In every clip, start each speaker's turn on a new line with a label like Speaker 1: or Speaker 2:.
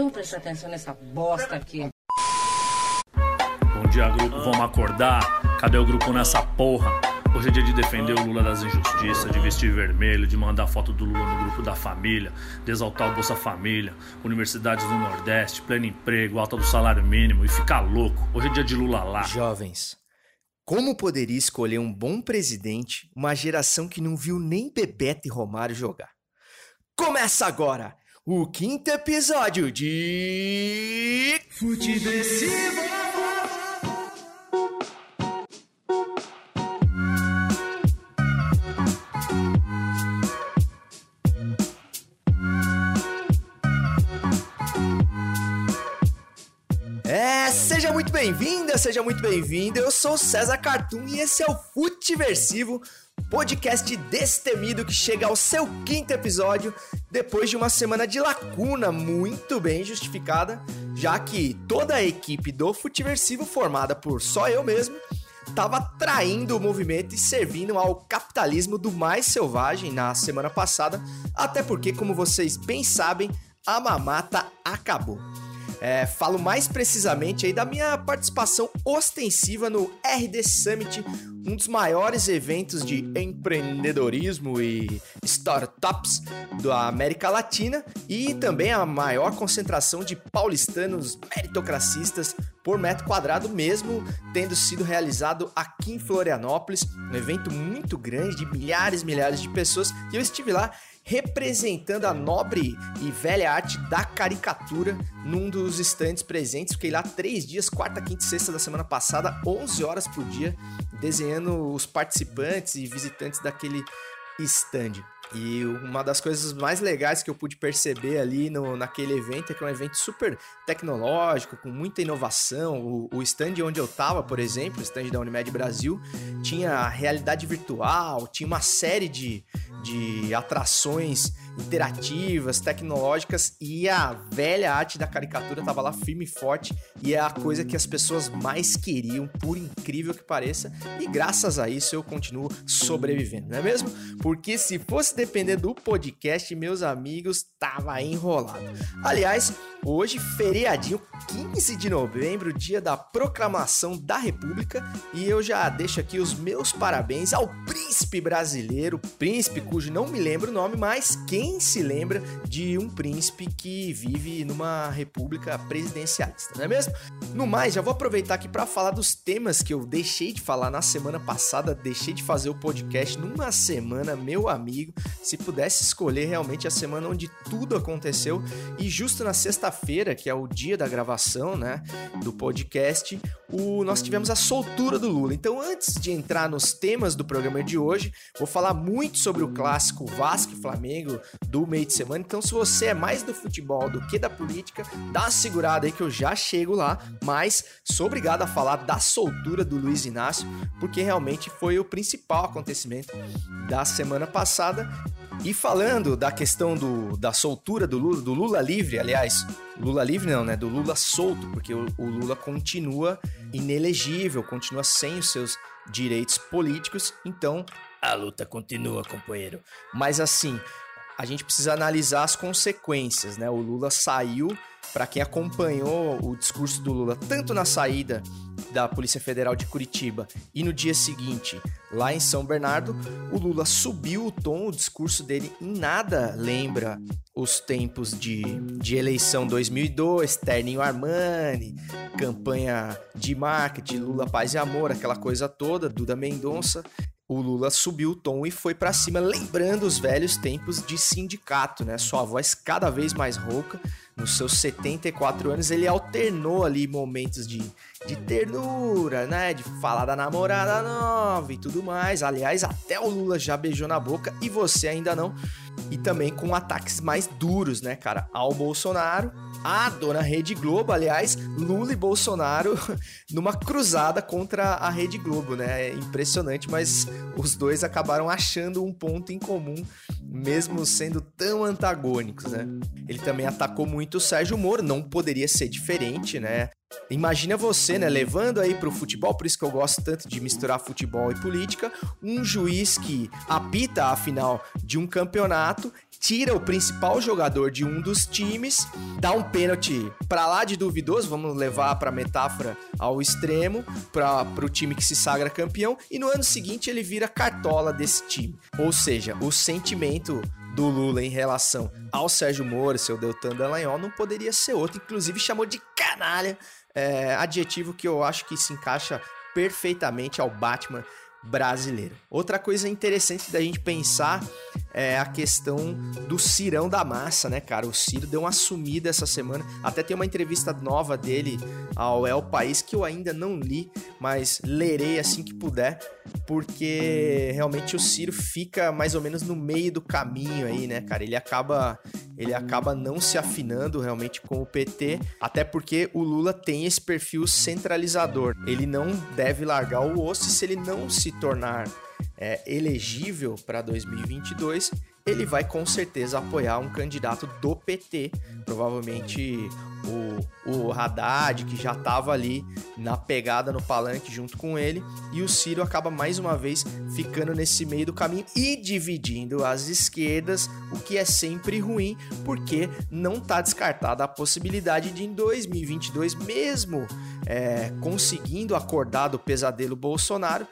Speaker 1: Então preste atenção nessa bosta aqui.
Speaker 2: Bom dia, grupo. Vamos acordar? Cadê o grupo nessa porra? Hoje é dia de defender o Lula das injustiças, de vestir vermelho, de mandar foto do Lula no grupo da família, de exaltar o Bolsa Família, universidades do Nordeste, pleno emprego, alta do salário mínimo e ficar louco. Hoje é dia de Lula lá.
Speaker 3: Jovens, como poderia escolher um bom presidente uma geração que não viu nem Bebeto e Romário jogar? Começa agora o quinto episódio de. Futeversivo! É, seja muito bem-vinda, seja muito bem-vindo. Eu sou César Cartoon e esse é o Futeversivo, podcast destemido que chega ao seu quinto episódio depois de uma semana de lacuna muito bem justificada, já que toda a equipe do Futiversivo, formada por só eu mesmo, estava traindo o movimento e servindo ao capitalismo do mais selvagem na semana passada, até porque, como vocês bem sabem, a mamata acabou. É, falo mais precisamente aí da minha participação ostensiva no RD Summit, um dos maiores eventos de empreendedorismo e startups da América Latina e também a maior concentração de paulistanos meritocracistas por metro quadrado, mesmo tendo sido realizado aqui em Florianópolis, um evento muito grande de milhares e milhares de pessoas. E eu estive lá representando a nobre e velha arte da caricatura num dos estandes presentes. Fiquei lá três dias, quarta, quinta e sexta da semana passada, 11 horas por dia, desenhando os participantes e visitantes daquele stand. E uma das coisas mais legais que eu pude perceber ali no, naquele evento é que é um evento super tecnológico, com muita inovação. O, o stand onde eu tava, por exemplo, o stand da Unimed Brasil, tinha realidade virtual, tinha uma série de, de atrações interativas, tecnológicas e a velha arte da caricatura tava lá firme e forte e é a coisa que as pessoas mais queriam, por incrível que pareça, e graças a isso eu continuo sobrevivendo, não é mesmo? Porque se fosse depender do podcast, meus amigos, tava enrolado. Aliás, hoje, feriadinho 15 de novembro, dia da proclamação da República, e eu já deixo aqui os meus parabéns ao príncipe brasileiro, príncipe cujo não me lembro o nome, mas quem se lembra de um príncipe que vive numa república presidencialista, não é mesmo? No mais, já vou aproveitar aqui para falar dos temas que eu deixei de falar na semana passada, deixei de fazer o podcast numa semana, meu amigo, se pudesse escolher realmente a semana onde tudo aconteceu e justo na sexta-feira, que é o dia da gravação, né, do podcast, o, nós tivemos a soltura do Lula. Então, antes de entrar nos temas do programa de hoje, vou falar muito sobre o clássico Vasco e Flamengo do meio de semana. Então, se você é mais do futebol do que da política, dá uma segurada aí que eu já chego lá. Mas sou obrigado a falar da soltura do Luiz Inácio, porque realmente foi o principal acontecimento da semana passada. E falando da questão do, da soltura do Lula, do Lula livre, aliás, Lula livre não, né? Do Lula solto, porque o, o Lula continua inelegível, continua sem os seus direitos políticos, então a luta continua, companheiro. Mas assim, a gente precisa analisar as consequências, né? O Lula saiu, para quem acompanhou o discurso do Lula, tanto na saída da Polícia Federal de Curitiba e no dia seguinte, lá em São Bernardo, o Lula subiu o tom, o discurso dele em nada lembra os tempos de, de eleição 2002, Terninho Armani, campanha de marketing, Lula Paz e Amor, aquela coisa toda, Duda Mendonça o Lula subiu o tom e foi para cima, lembrando os velhos tempos de sindicato, né? Sua voz cada vez mais rouca. Nos seus 74 anos, ele alternou ali momentos de, de ternura, né? De falar da namorada nova e tudo mais. Aliás, até o Lula já beijou na boca e você ainda não. E também com ataques mais duros, né, cara? Ao Bolsonaro a dona Rede Globo, aliás, Lula e Bolsonaro numa cruzada contra a Rede Globo, né? É impressionante, mas os dois acabaram achando um ponto em comum, mesmo sendo tão antagônicos, né? Ele também atacou muito o Sérgio Moro, não poderia ser diferente, né? Imagina você, né, levando aí pro futebol, por isso que eu gosto tanto de misturar futebol e política, um juiz que apita a final de um campeonato tira o principal jogador de um dos times, dá um pênalti para lá de duvidoso, vamos levar para metáfora ao extremo, para o time que se sagra campeão, e no ano seguinte ele vira cartola desse time. Ou seja, o sentimento do Lula em relação ao Sérgio Moro, seu Deltan Dallagnol, não poderia ser outro. Inclusive chamou de canalha, é, adjetivo que eu acho que se encaixa perfeitamente ao Batman brasileiro. Outra coisa interessante da gente pensar é a questão do Cirão da Massa, né, cara? O Ciro deu uma sumida essa semana. Até tem uma entrevista nova dele ao El País que eu ainda não li, mas lerei assim que puder, porque realmente o Ciro fica mais ou menos no meio do caminho aí, né, cara? Ele acaba ele acaba não se afinando realmente com o PT, até porque o Lula tem esse perfil centralizador. Ele não deve largar o osso se ele não se tornar é, elegível para 2022, ele vai com certeza apoiar um candidato do PT, provavelmente o, o Haddad, que já estava ali na pegada no palanque junto com ele, e o Ciro acaba mais uma vez ficando nesse meio do caminho e dividindo as esquerdas, o que é sempre ruim, porque não está descartada a possibilidade de em 2022, mesmo é, conseguindo acordar do pesadelo Bolsonaro,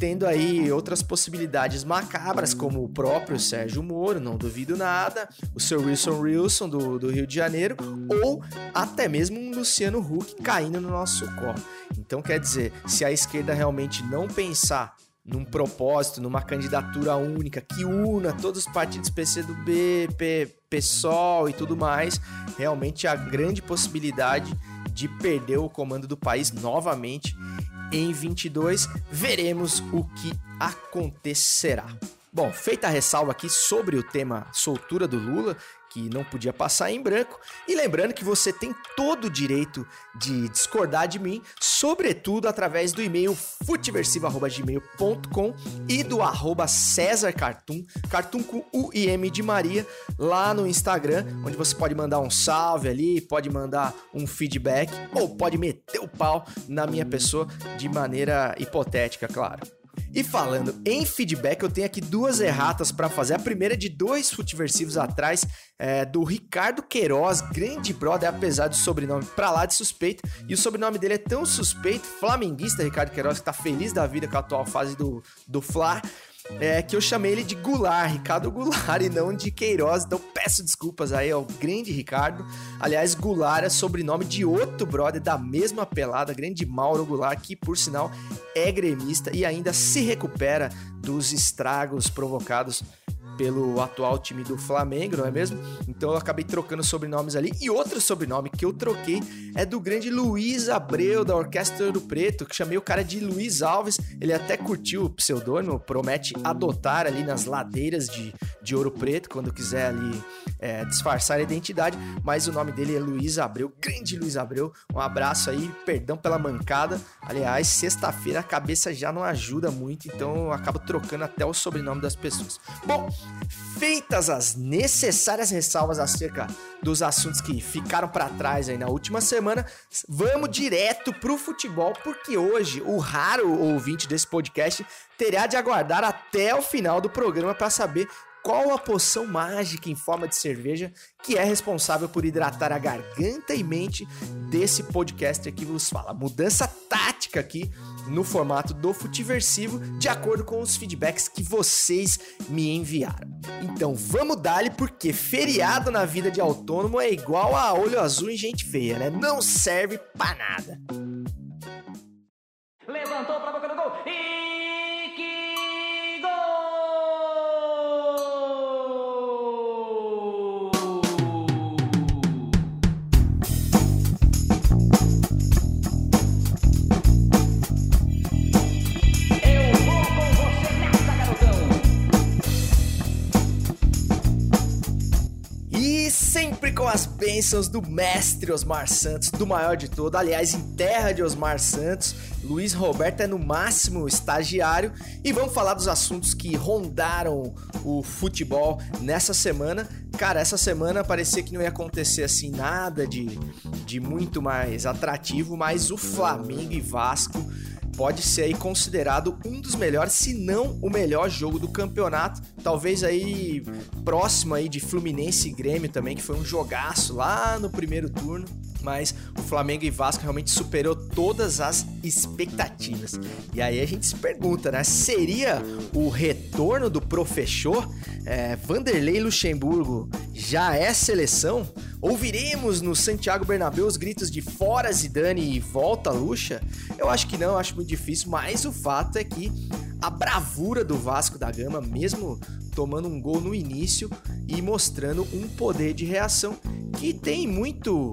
Speaker 3: tendo aí outras possibilidades macabras, como o próprio Sérgio Moro, não duvido nada, o seu Wilson Wilson do, do Rio de Janeiro, ou até mesmo um Luciano Huck caindo no nosso colo. Então, quer dizer, se a esquerda realmente não pensar num propósito, numa candidatura única que una todos os partidos PCdoB, P, PSOL e tudo mais, realmente há grande possibilidade de perder o comando do país novamente em 22. Veremos o que acontecerá. Bom, feita a ressalva aqui sobre o tema soltura do Lula, que não podia passar em branco. E lembrando que você tem todo o direito de discordar de mim, sobretudo através do e-mail futeversivo.gmail.com e do arroba César Cartoon, Cartoon com U e M de Maria, lá no Instagram, onde você pode mandar um salve ali, pode mandar um feedback ou pode meter o pau na minha pessoa de maneira hipotética, claro. E falando em feedback, eu tenho aqui duas erratas para fazer. A primeira é de dois futiversivos atrás, é, do Ricardo Queiroz, grande brother, apesar do sobrenome pra lá de suspeito. E o sobrenome dele é tão suspeito, flamenguista Ricardo Queiroz, que tá feliz da vida com a atual fase do, do Fla é, que eu chamei ele de Goulart, Ricardo Goulart, e não de Queiroz. Então peço desculpas aí ao grande Ricardo. Aliás, Goulart é sobrenome de outro brother da mesma pelada, grande Mauro Goulart, que por sinal é gremista e ainda se recupera dos estragos provocados pelo atual time do Flamengo, não é mesmo? Então eu acabei trocando sobrenomes ali. E outro sobrenome que eu troquei é do grande Luiz Abreu, da Orquestra do Preto, que chamei o cara de Luiz Alves. Ele até curtiu o pseudônimo, promete adotar ali nas ladeiras de, de Ouro Preto, quando quiser ali é, disfarçar a identidade. Mas o nome dele é Luiz Abreu, grande Luiz Abreu. Um abraço aí, perdão pela mancada. Aliás, sexta-feira a cabeça já não ajuda muito, então eu acabo trocando até o sobrenome das pessoas. Bom, Feitas as necessárias ressalvas acerca dos assuntos que ficaram para trás aí na última semana, vamos direto pro futebol, porque hoje o raro ouvinte desse podcast terá de aguardar até o final do programa para saber qual a poção mágica em forma de cerveja que é responsável por hidratar a garganta e mente desse podcaster que vos fala. Mudança tática aqui no formato do Futiversivo, de acordo com os feedbacks que vocês me enviaram. Então vamos dar-lhe, porque feriado na vida de autônomo é igual a olho azul em gente feia, né? Não serve pra nada. Levantou pra boca do gol bênçãos do mestre Osmar Santos, do maior de todo. Aliás, em terra de Osmar Santos, Luiz Roberto é no máximo estagiário. E vamos falar dos assuntos que rondaram o futebol nessa semana. Cara, essa semana parecia que não ia acontecer assim nada de, de muito mais atrativo, mas o Flamengo e Vasco pode ser aí considerado um dos melhores, se não o melhor jogo do campeonato. Talvez aí próximo aí de Fluminense e Grêmio também, que foi um jogaço lá no primeiro turno mas o Flamengo e Vasco realmente superou todas as expectativas. E aí a gente se pergunta, né? Seria o retorno do professor? É, Vanderlei Luxemburgo já é seleção? Ouviremos no Santiago Bernabéu os gritos de fora Zidane e volta Luxa? Eu acho que não, acho muito difícil, mas o fato é que a bravura do Vasco da Gama, mesmo tomando um gol no início e mostrando um poder de reação que tem muito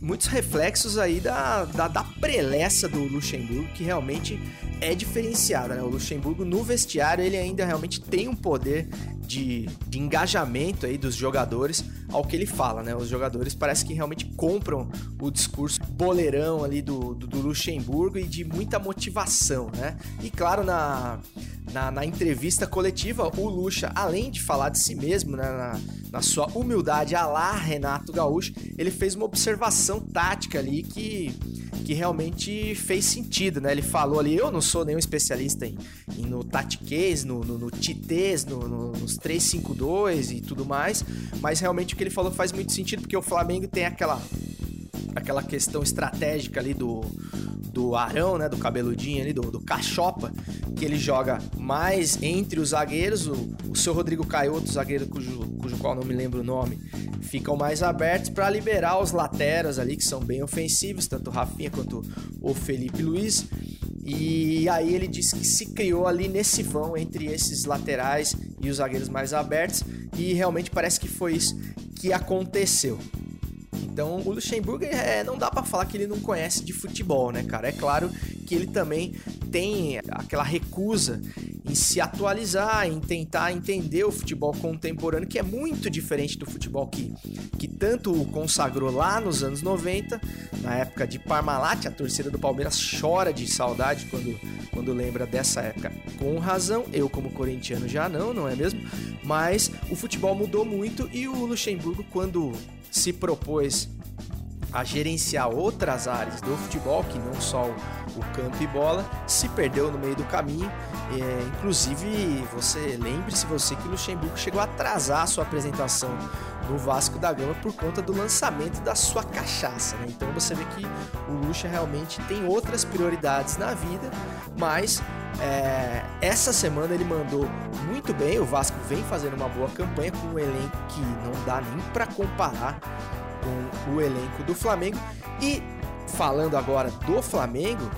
Speaker 3: muitos reflexos aí da, da, da preleça do Luxemburgo, que realmente é diferenciada. Né? O Luxemburgo no vestiário ele ainda realmente tem um poder de, de, engajamento aí dos jogadores ao que ele fala, né? Os jogadores parece que realmente compram o discurso boleirão ali do, do, do Luxemburgo e de muita motivação, né? E claro, na, na, na, entrevista coletiva, o Lucha, além de falar de si mesmo, né, na, na, sua humildade a lá Renato Gaúcho, ele fez uma observação tática ali que, que realmente fez sentido, né? Ele falou ali, eu não sou nenhum especialista em, em no tatiquês, no, no, no titês, no, no, nos 3-5-2 e tudo mais, mas realmente o que ele falou faz muito sentido, porque o Flamengo tem aquela aquela questão estratégica ali do, do Arão, né, do cabeludinho ali, do, do Cachopa, que ele joga mais entre os zagueiros, o, o seu Rodrigo Caioto, zagueiro cujo, cujo qual não me lembro o nome, ficam mais abertos para liberar os lateras ali, que são bem ofensivos, tanto o Rafinha quanto o Felipe Luiz. E aí ele disse que se criou ali nesse vão entre esses laterais e os zagueiros mais abertos, e realmente parece que foi isso que aconteceu. Então o Luxemburgo é, não dá para falar que ele não conhece de futebol, né, cara? É claro que ele também tem aquela recusa em se atualizar, em tentar entender o futebol contemporâneo, que é muito diferente do futebol que, que tanto o consagrou lá nos anos 90, na época de Parmalat, a torcida do Palmeiras chora de saudade quando, quando lembra dessa época. Com razão, eu como corintiano já não, não é mesmo? Mas o futebol mudou muito e o Luxemburgo, quando se propôs a gerenciar outras áreas do futebol, que não só o, campo e bola, se perdeu no meio do caminho. É, inclusive, você lembre-se você que o Luxemburgo chegou a atrasar a sua apresentação no Vasco da Gama por conta do lançamento da sua cachaça. Né? Então você vê que o Luxa realmente tem outras prioridades na vida, mas é, essa semana ele mandou muito bem. O Vasco vem fazendo uma boa campanha com um elenco que não dá nem para comparar com o elenco do Flamengo. E falando agora do Flamengo,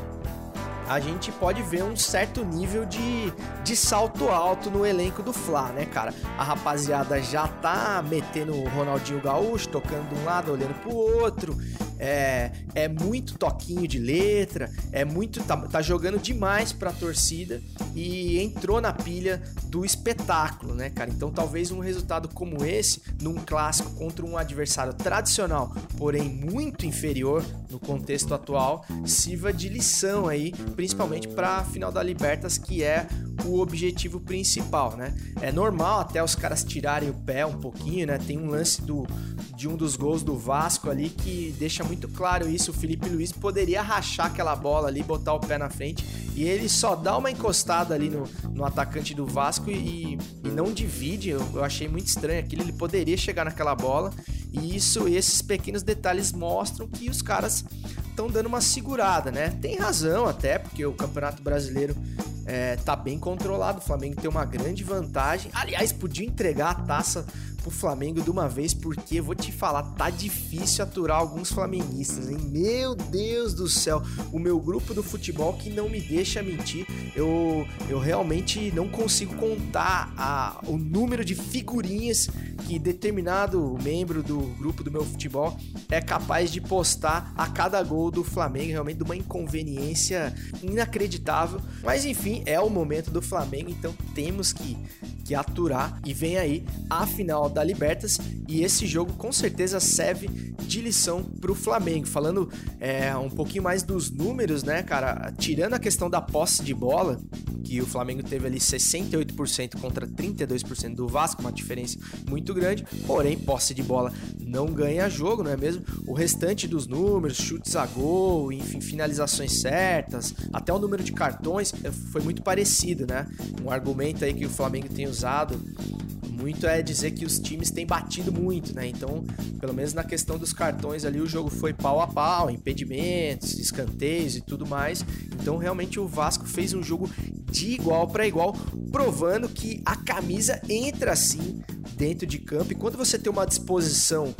Speaker 3: a gente pode ver um certo nível de, de salto alto no elenco do Fla, né, cara? A rapaziada já tá metendo o Ronaldinho Gaúcho, tocando de um lado, olhando pro outro. É, é muito toquinho de letra, é muito. Tá, tá jogando demais pra torcida e entrou na pilha do espetáculo, né, cara? Então talvez um resultado como esse, num clássico contra um adversário tradicional, porém muito inferior no contexto atual, sirva de lição aí principalmente para a final da Libertas, que é o objetivo principal, né? É normal até os caras tirarem o pé um pouquinho, né? Tem um lance do, de um dos gols do Vasco ali que deixa muito claro isso. O Felipe Luiz poderia rachar aquela bola ali, botar o pé na frente e ele só dá uma encostada ali no, no atacante do Vasco e, e não divide. Eu, eu achei muito estranho aquilo. Ele poderia chegar naquela bola e isso, esses pequenos detalhes mostram que os caras estão dando uma segurada, né? Tem razão até, porque o Campeonato Brasileiro é, tá bem controlado. O Flamengo tem uma grande vantagem. Aliás, podia entregar a taça pro Flamengo de uma vez, porque vou te falar, tá difícil aturar alguns flamenguistas, hein? Meu Deus do céu, o meu grupo do futebol que não me deixa mentir, eu, eu realmente não consigo contar a, o número de figurinhas que determinado membro do grupo do meu futebol é capaz de postar a cada gol do Flamengo, realmente de uma inconveniência inacreditável. Mas enfim, é o momento do Flamengo, então temos que aturar e vem aí a final da Libertas e esse jogo com certeza serve de lição para o Flamengo. Falando é, um pouquinho mais dos números, né, cara? Tirando a questão da posse de bola, que o Flamengo teve ali 68% contra 32% do Vasco, uma diferença muito grande, porém posse de bola não ganha jogo, não é mesmo? O restante dos números, chutes a gol, enfim, finalizações certas, até o número de cartões eh, foi muito parecido, né? Um argumento aí que o Flamengo tem usado pesado muito é dizer que os times têm batido muito, né? Então, pelo menos na questão dos cartões ali, o jogo foi pau a pau, impedimentos, escanteios e tudo mais. Então, realmente o Vasco fez um jogo de igual para igual, provando que a camisa entra assim dentro de campo e quando você tem uma disposição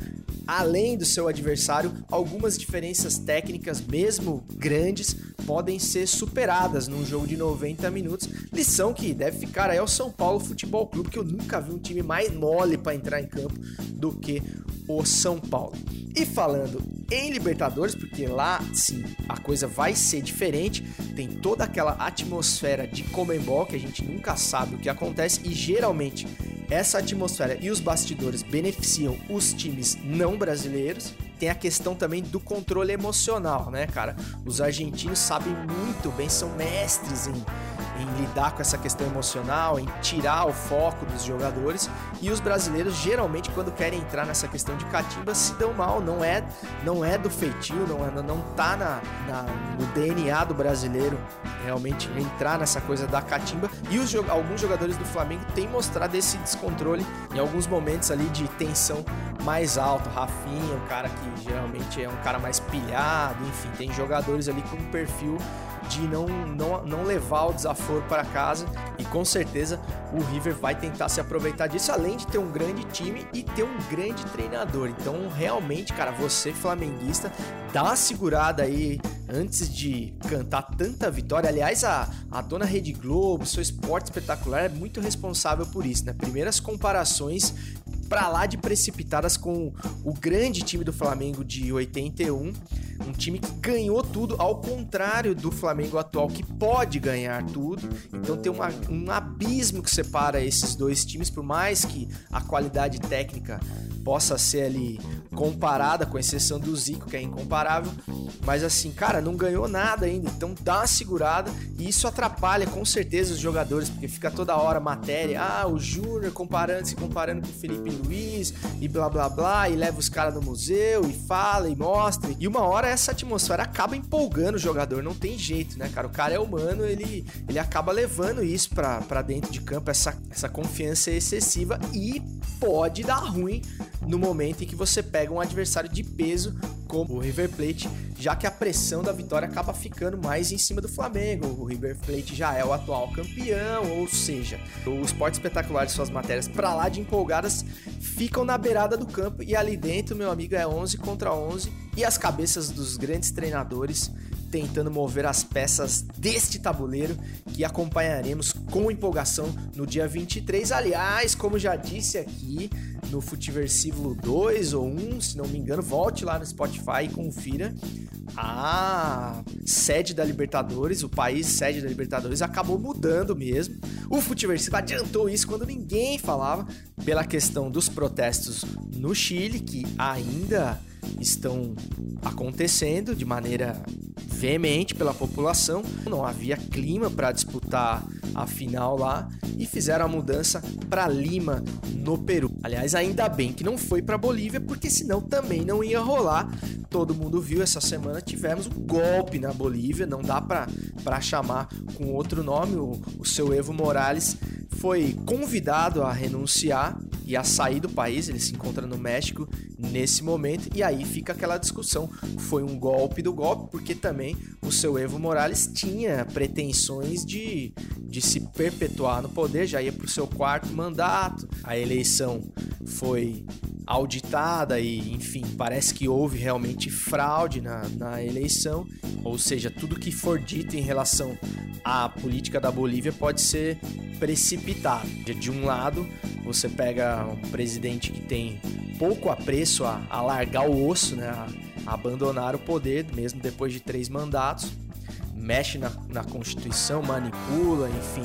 Speaker 3: além do seu adversário, algumas diferenças técnicas, mesmo grandes, podem ser superadas num jogo de 90 minutos. Lição que deve ficar aí ao São Paulo Futebol Clube, que eu nunca vi um time mais mole para entrar em campo do que o São Paulo. E falando em Libertadores, porque lá sim a coisa vai ser diferente, tem toda aquela atmosfera de Comembol que a gente nunca sabe o que acontece e geralmente essa atmosfera e os bastidores beneficiam os times não brasileiros. Tem a questão também do controle emocional, né, cara? Os argentinos sabem muito bem, são mestres em em lidar com essa questão emocional, em tirar o foco dos jogadores. E os brasileiros geralmente quando querem entrar nessa questão de catimba se dão mal, não é não é do feitio, não é, não tá na, na, no DNA do brasileiro realmente entrar nessa coisa da catimba. E os, alguns jogadores do Flamengo têm mostrado esse descontrole em alguns momentos ali de tensão mais alto. Rafinha, um cara que geralmente é um cara mais pilhado, enfim, tem jogadores ali com um perfil de não, não, não levar o desaforo para casa e com certeza o River vai tentar se aproveitar disso, além de ter um grande time e ter um grande treinador. Então, realmente, cara, você flamenguista, dá uma segurada aí antes de cantar tanta vitória. Aliás, a, a dona Rede Globo, seu esporte espetacular, é muito responsável por isso, né? Primeiras comparações para lá de precipitadas com o grande time do Flamengo de 81, um time que ganhou tudo, ao contrário do Flamengo atual que pode ganhar tudo. Então tem uma, um abismo que separa esses dois times, por mais que a qualidade técnica possa ser ali comparada, com exceção do Zico, que é incomparável. Mas assim, cara, não ganhou nada ainda. Então dá uma segurada. E isso atrapalha com certeza os jogadores, porque fica toda hora matéria. Ah, o Júnior comparando, se comparando com o Felipe Luiz e blá blá blá. E leva os caras no museu e fala e mostra. E uma hora essa atmosfera acaba empolgando o jogador. Não tem jeito, né, cara? O cara é humano, ele, ele acaba levando isso pra, pra dentro de campo, essa, essa confiança excessiva. E pode dar ruim no momento em que você pega um adversário de peso como o River Plate, já que a pressão da vitória acaba ficando mais em cima do Flamengo. O River Plate já é o atual campeão, ou seja, o Esporte Espetacular de suas matérias para lá de empolgadas ficam na beirada do campo e ali dentro, meu amigo, é 11 contra 11 e as cabeças dos grandes treinadores tentando mover as peças deste tabuleiro que acompanharemos com empolgação no dia 23. Aliás, como já disse aqui no Futiversivo 2 ou 1, se não me engano, volte lá no Spotify e confira. A sede da Libertadores, o país sede da Libertadores, acabou mudando mesmo. O Futiversivo adiantou isso quando ninguém falava, pela questão dos protestos no Chile, que ainda estão acontecendo de maneira veemente pela população. Não havia clima para disputar a final lá e fizeram a mudança para Lima, no Peru. Aliás, ainda bem que não foi para Bolívia, porque senão também não ia rolar. Todo mundo viu essa semana tivemos um golpe na Bolívia, não dá para chamar com outro nome. O, o seu Evo Morales foi convidado a renunciar e a sair do país, ele se encontra no México nesse momento, e aí fica aquela discussão: foi um golpe do golpe, porque também o seu Evo Morales tinha pretensões de, de se perpetuar no poder, já ia para o seu quarto mandato, a eleição foi auditada e, enfim, parece que houve realmente fraude na, na eleição, ou seja, tudo que for dito em relação à política da Bolívia pode ser precipitado. De um lado, você pega um presidente que tem pouco apreço a, a largar o osso, né, a, abandonar o poder, mesmo depois de três mandatos, mexe na, na Constituição, manipula, enfim,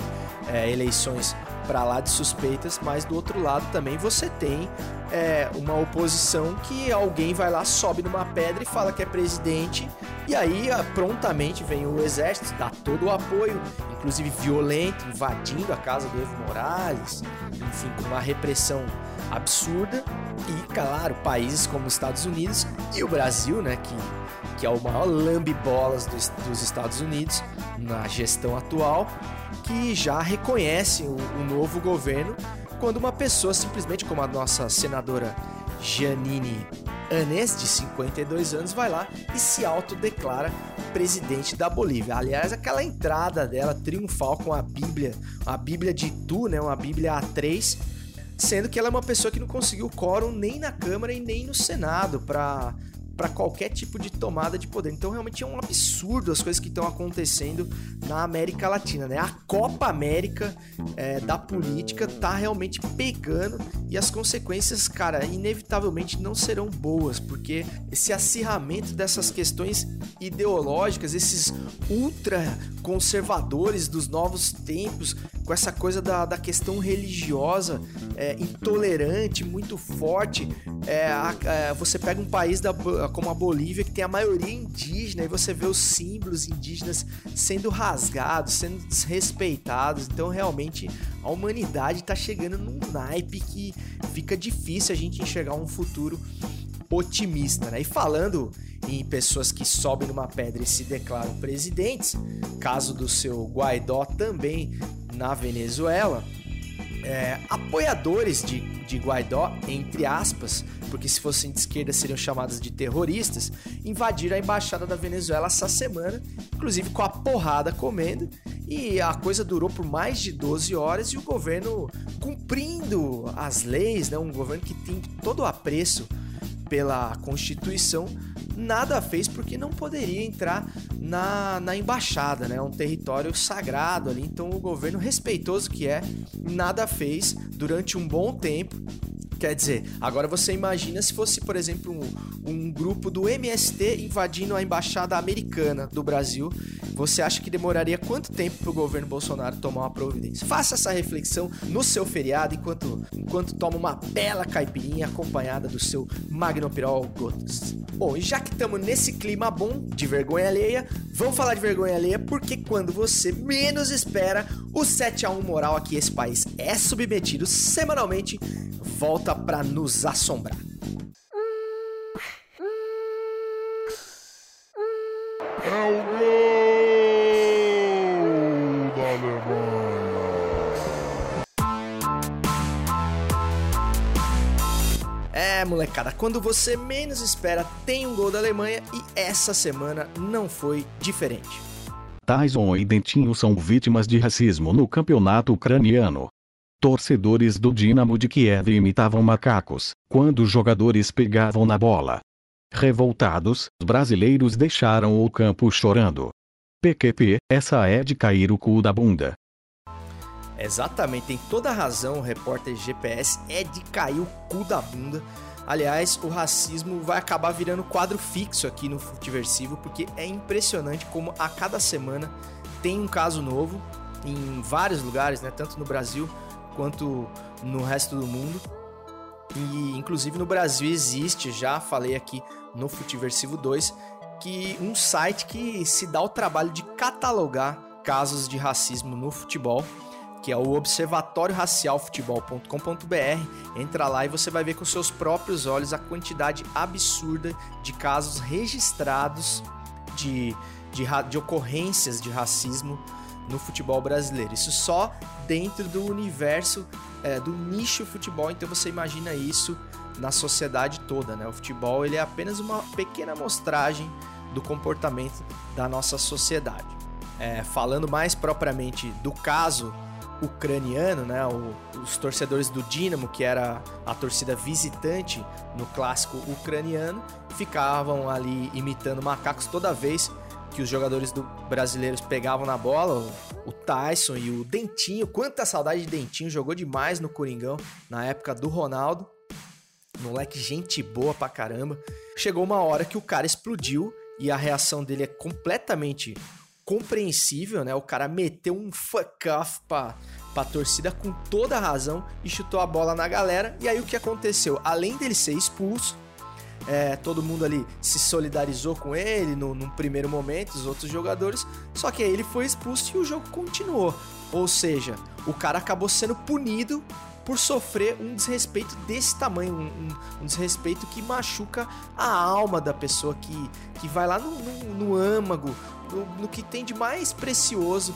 Speaker 3: é, eleições para lá de suspeitas, mas do outro lado também você tem é, uma oposição que alguém vai lá, sobe numa pedra e fala que é presidente, e aí prontamente vem o exército, dá todo o apoio, inclusive violento, invadindo a casa do Evo Morales, enfim, com uma repressão absurda. E, claro, países como os Estados Unidos e o Brasil, né, que, que é o maior lambe-bolas dos, dos Estados Unidos na gestão atual, que já reconhece o, o novo governo quando uma pessoa simplesmente como a nossa senadora Janine Anês, de 52 anos, vai lá e se autodeclara presidente da Bolívia. Aliás, aquela entrada dela triunfal com a Bíblia, a Bíblia de Tu, né, uma Bíblia A3, sendo que ela é uma pessoa que não conseguiu quórum nem na Câmara e nem no Senado para para qualquer tipo de tomada de poder. Então realmente é um absurdo as coisas que estão acontecendo na América Latina, né? A Copa América é, da política tá realmente pegando e as consequências, cara, inevitavelmente não serão boas, porque esse acirramento dessas questões ideológicas, esses ultra conservadores dos novos tempos, com essa coisa da, da questão religiosa é, intolerante, muito forte. É, a, é, você pega um país da, como a Bolívia, que tem a maioria indígena, e você vê os símbolos indígenas sendo rasgados, sendo desrespeitados. Então, realmente, a humanidade está chegando num naipe que fica difícil a gente enxergar um futuro otimista, né? E falando em pessoas que sobem numa pedra e se declaram presidentes, caso do seu Guaidó também na Venezuela, é, apoiadores de, de Guaidó, entre aspas, porque se fossem de esquerda seriam chamados de terroristas, invadiram a embaixada da Venezuela essa semana, inclusive com a porrada comendo, e a coisa durou por mais de 12 horas e o governo cumprindo as leis, né, um governo que tem todo o apreço pela Constituição, nada fez porque não poderia entrar na, na embaixada, né? Um território sagrado ali. Então o governo respeitoso que é, nada fez durante um bom tempo Quer dizer, agora você imagina se fosse, por exemplo, um, um, grupo do MST invadindo a embaixada americana do Brasil. Você acha que demoraria quanto tempo para o governo Bolsonaro tomar uma providência? Faça essa reflexão no seu feriado enquanto, enquanto toma uma bela caipirinha acompanhada do seu Magnopirol Gotas. Bom, e já que estamos nesse clima bom de vergonha alheia, vamos falar de vergonha alheia porque quando você menos espera, o 7 a 1 moral aqui esse país é submetido semanalmente volta para nos assombrar.
Speaker 4: É o gol da Alemanha.
Speaker 3: É, molecada, quando você menos espera, tem um gol da Alemanha e essa semana não foi diferente.
Speaker 5: Tyson e Dentinho são vítimas de racismo no campeonato ucraniano. Torcedores do Dinamo de Kiev imitavam macacos quando os jogadores pegavam na bola. Revoltados, os brasileiros deixaram o campo chorando. PQP, essa é de cair o cu da bunda.
Speaker 3: Exatamente, tem toda a razão, o repórter GPS é de cair o cu da bunda. Aliás, o racismo vai acabar virando quadro fixo aqui no Futiversivo, porque é impressionante como a cada semana tem um caso novo em vários lugares, né, tanto no Brasil quanto no resto do mundo. E inclusive no Brasil existe, já falei aqui no Futiversivo 2, que um site que se dá o trabalho de catalogar casos de racismo no futebol, que é o Observatório Racial Futebol.com.br. Entra lá e você vai ver com seus próprios olhos a quantidade absurda de casos registrados de, de, de ocorrências de racismo no futebol brasileiro. Isso só dentro do universo é, do nicho futebol. Então você imagina isso na sociedade toda, né? O futebol ele é apenas uma pequena amostragem do comportamento da nossa sociedade. É, falando mais propriamente do caso ucraniano, né? O, os torcedores do Dinamo, que era a torcida visitante no clássico ucraniano, ficavam ali imitando macacos toda vez que os jogadores do brasileiros pegavam na bola, o Tyson e o Dentinho, quanta saudade de Dentinho, jogou demais no Coringão na época do Ronaldo. Moleque, gente boa pra caramba. Chegou uma hora que o cara explodiu e a reação dele é completamente compreensível, né? O cara meteu um fuck off pra, pra torcida com toda a razão e chutou a bola na galera. E aí o que aconteceu? Além dele ser expulso, é, todo mundo ali se solidarizou com ele no, num primeiro momento, os outros jogadores, só que aí ele foi expulso e o jogo continuou. Ou seja, o cara acabou sendo punido por sofrer um desrespeito desse tamanho, um, um, um desrespeito que machuca a alma da pessoa, que, que vai lá no, no, no âmago, no, no que tem de mais precioso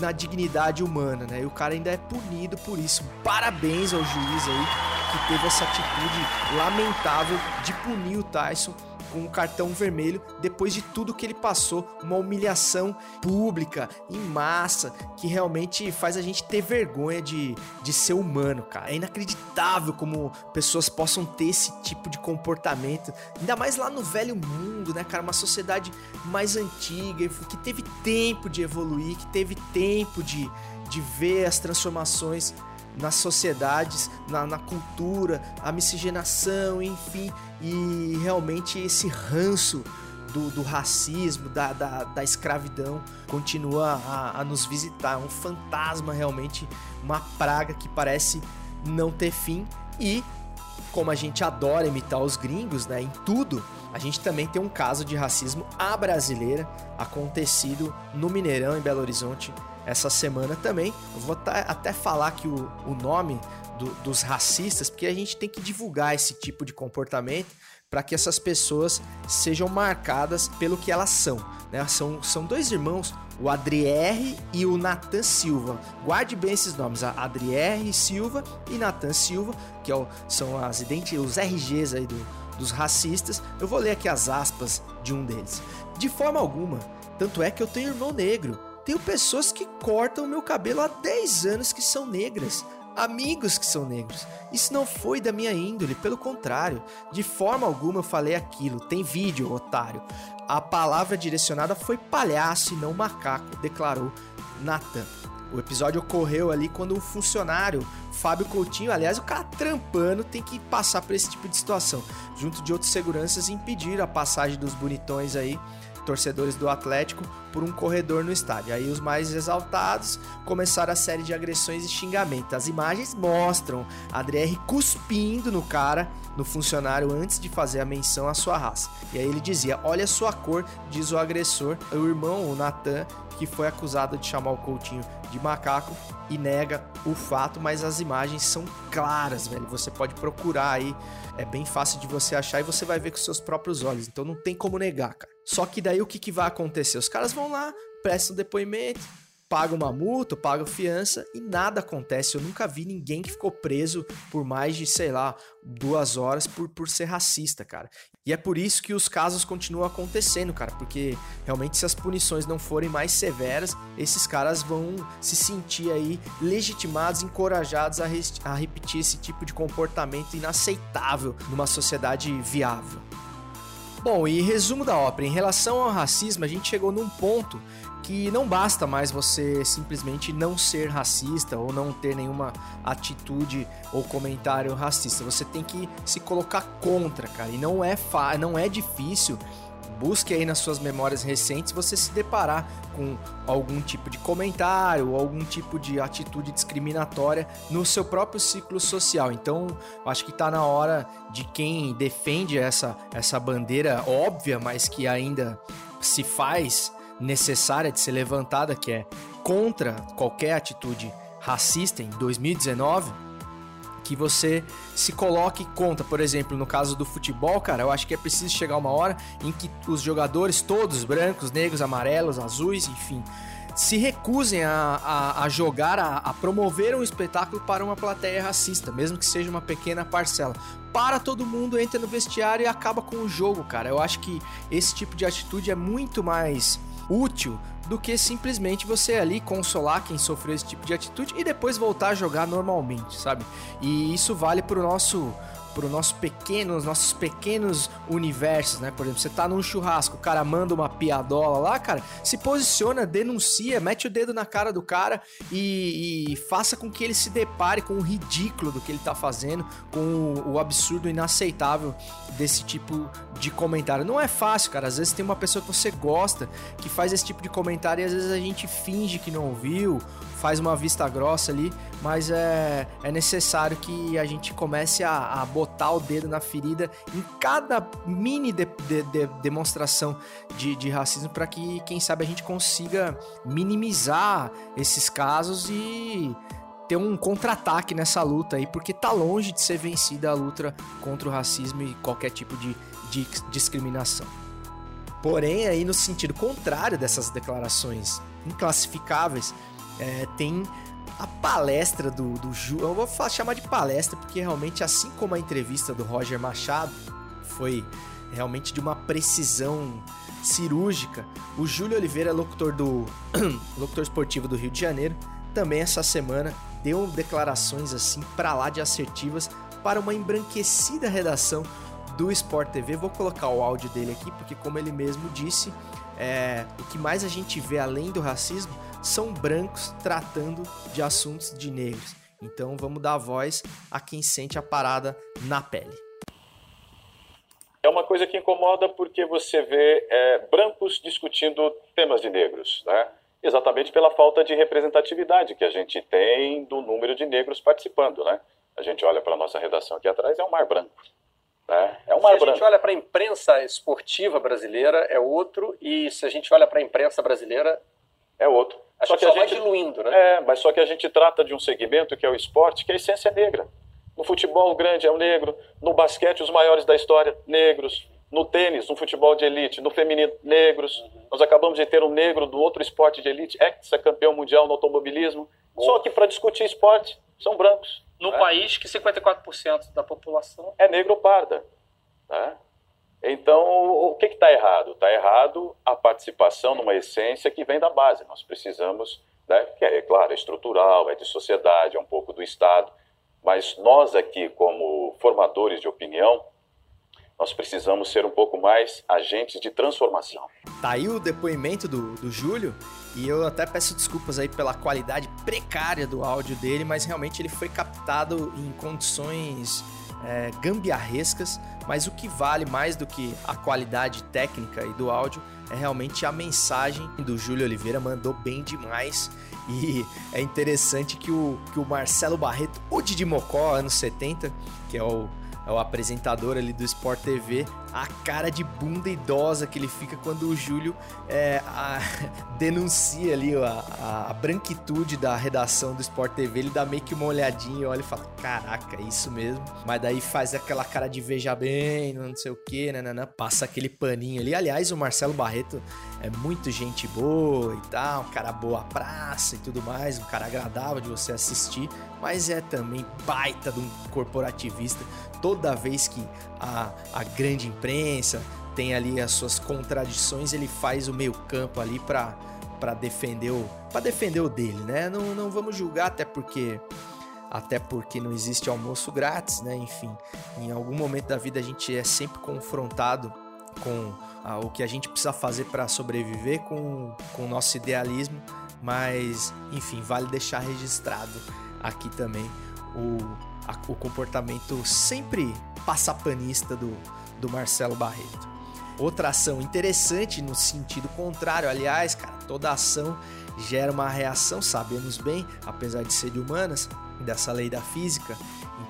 Speaker 3: na dignidade humana, né? E o cara ainda é punido por isso. Parabéns ao juiz aí que teve essa atitude lamentável de punir o Tyson com um cartão vermelho depois de tudo que ele passou, uma humilhação pública, em massa, que realmente faz a gente ter vergonha de, de ser humano, cara. É inacreditável como pessoas possam ter esse tipo de comportamento, ainda mais lá no velho mundo, né, cara? Uma sociedade mais antiga, que teve tempo de evoluir, que teve tempo de, de ver as transformações nas sociedades, na, na, cultura, a miscigenação, enfim, e realmente esse ranço do, do racismo, da, da, da, escravidão, continua a, a nos visitar. Um fantasma realmente, uma praga que parece não ter fim. E como a gente adora imitar os gringos, né, em tudo, a gente também tem um caso de racismo à brasileira acontecido no Mineirão, em Belo Horizonte, essa semana também. Eu vou até falar aqui o, o nome do, dos racistas, porque a gente tem que divulgar esse tipo de comportamento para que essas pessoas sejam marcadas pelo que elas são. Né? São, são dois irmãos, o Adrier e o Nathan Silva. Guarde bem esses nomes, a Adrier Silva e Nathan Silva, que é são as os RGs aí do, dos racistas. Eu vou ler aqui as aspas de um deles. De forma alguma, tanto é que eu tenho irmão negro. Tenho pessoas que cortam meu cabelo há 10 anos que são negras amigos que são negros. Isso não foi da minha índole, pelo contrário, de forma alguma eu falei aquilo. Tem vídeo, otário. A palavra direcionada foi palhaço e não macaco, declarou Nathan. O episódio ocorreu ali quando um funcionário, Fábio Coutinho, aliás, o cara trampando, tem que passar por esse tipo de situação, junto de outros seguranças, impedir a passagem dos bonitões aí torcedores do Atlético por um corredor no estádio. Aí os mais exaltados começaram a série de agressões e xingamentos. As imagens mostram Adrier cuspindo no cara, no funcionário, antes de fazer a menção à sua raça. E aí ele dizia: Olha a sua cor, diz o agressor. O irmão, o Natan, que foi acusado de chamar o Coutinho de macaco e nega o fato, mas as imagens são claras, velho. Você pode procurar aí, é bem fácil de você achar e você vai ver com seus próprios olhos. Então não tem como negar, cara. Só que daí o que, que vai acontecer? Os caras vão lá, prestam depoimento, pagam uma multa, pagam fiança e nada acontece. Eu nunca vi ninguém que ficou preso por mais de, sei lá, duas horas por, por ser racista, cara. E é por isso que os casos continuam acontecendo, cara, porque realmente se as punições não forem mais severas, esses caras vão se sentir aí legitimados, encorajados a, a repetir esse tipo de comportamento inaceitável numa sociedade viável. Bom, e resumo da ópera: em relação ao racismo, a gente chegou num ponto que não basta mais você simplesmente não ser racista ou não ter nenhuma atitude ou comentário racista. Você tem que se colocar contra, cara. E não é fa não é difícil busque aí nas suas memórias recentes você se deparar com algum tipo de comentário, algum tipo de atitude discriminatória no seu próprio ciclo social. Então, acho que está na hora de quem defende essa, essa bandeira óbvia, mas que ainda se faz necessária de ser levantada, que é contra qualquer atitude racista em 2019 que você se coloque contra. Por exemplo, no caso do futebol, cara, eu acho que é preciso chegar uma hora em que os jogadores, todos brancos, negros, amarelos, azuis, enfim, se recusem a, a, a jogar, a, a, promover um espetáculo para uma plateia racista, mesmo que seja uma pequena parcela. Para todo mundo, entra no vestiário e acaba com o jogo, cara. Eu acho que esse tipo de atitude é muito mais útil do que simplesmente você ali consolar quem sofreu esse tipo de atitude e depois voltar a jogar normalmente, sabe? E isso vale pro nosso pro nosso pequeno, os nossos pequenos universos, né? Por exemplo, você tá num churrasco, o cara manda uma piadola lá, cara, se posiciona, denuncia, mete o dedo na cara do cara e, e faça com que ele se depare com o ridículo do que ele tá fazendo, com o, o absurdo inaceitável desse tipo de comentário. Não é fácil, cara. Às vezes tem uma pessoa que você gosta que faz esse tipo de comentário e às vezes a gente finge que não ouviu, faz uma vista grossa ali, mas é, é necessário que a gente comece a, a botar o dedo na ferida em cada mini de, de, de demonstração de, de racismo para que, quem sabe, a gente consiga minimizar esses casos e ter um contra-ataque nessa luta aí, porque tá longe de ser vencida a luta contra o racismo e qualquer tipo de, de discriminação. Porém, aí no sentido contrário dessas declarações inclassificáveis, é, tem a palestra do, do Ju. Eu vou chamar de palestra porque realmente, assim como a entrevista do Roger Machado, foi realmente de uma precisão cirúrgica. O Júlio Oliveira, locutor do locutor esportivo do Rio de Janeiro, também essa semana deu declarações assim para lá de assertivas para uma embranquecida redação do Sport TV. Vou colocar o áudio dele aqui porque, como ele mesmo disse, é, o que mais a gente vê além do racismo são brancos tratando de assuntos de negros. Então vamos dar voz a quem sente a parada na pele.
Speaker 6: É uma coisa que incomoda porque você vê é, brancos discutindo temas de negros, né? Exatamente pela falta de representatividade que a gente tem do número de negros participando, né? A gente olha para a nossa redação aqui atrás, é um mar branco. Né? É um mar
Speaker 7: se
Speaker 6: branco.
Speaker 7: a gente olha para a imprensa esportiva brasileira, é outro, e se a gente olha para a imprensa brasileira,
Speaker 6: é outro.
Speaker 7: Acho só que, que a gente diluindo, né?
Speaker 6: É, mas só que a gente trata de um segmento que é o esporte, que a essência é negra. No futebol, o grande é o negro. No basquete, os maiores da história, negros. No tênis, no futebol de elite. No feminino, negros. Uhum. Nós acabamos de ter um negro do outro esporte de elite, ex-campeão mundial no automobilismo. Bom. Só que para discutir esporte, são brancos.
Speaker 7: No né? país que 54% da população
Speaker 6: é negro ou parda. Né? Então, o que está errado? Está errado a participação numa essência que vem da base. Nós precisamos, né, que é, é claro, é estrutural, é de sociedade, é um pouco do Estado, mas nós aqui, como formadores de opinião, nós precisamos ser um pouco mais agentes de transformação.
Speaker 3: Tá aí o depoimento do, do Júlio, e eu até peço desculpas aí pela qualidade precária do áudio dele, mas realmente ele foi captado em condições é, gambiarrescas, mas o que vale mais do que a qualidade técnica e do áudio é realmente a mensagem do Júlio Oliveira, mandou bem demais. E é interessante que o, que o Marcelo Barreto, o Didi Mocó, anos 70, que é o é o apresentador ali do Sport TV, a cara de bunda idosa que ele fica quando o Júlio é, a, denuncia ali a, a, branquitude da redação do Sport TV. Ele dá meio que uma olhadinha, olha e fala: Caraca, é isso mesmo. Mas daí faz aquela cara de veja bem, não sei o que, né, né, né, passa aquele paninho ali. Aliás, o Marcelo Barreto é muito gente boa e tal, um cara boa praça e tudo mais, um cara agradável de você assistir, mas é também baita de um corporativista toda vez que a, a grande imprensa tem ali as suas contradições, ele faz o meio campo ali para para defender o para defender o dele, né? Não, não vamos julgar até porque até porque não existe almoço grátis, né? Enfim, em algum momento da vida a gente é sempre confrontado com o que a gente precisa fazer para sobreviver com, com o nosso idealismo, mas enfim, vale deixar registrado aqui também o a, o comportamento sempre passapanista do, do Marcelo Barreto. Outra ação interessante no sentido contrário, aliás, cara, toda ação gera uma reação, sabemos bem, apesar de ser de humanas, dessa lei da física.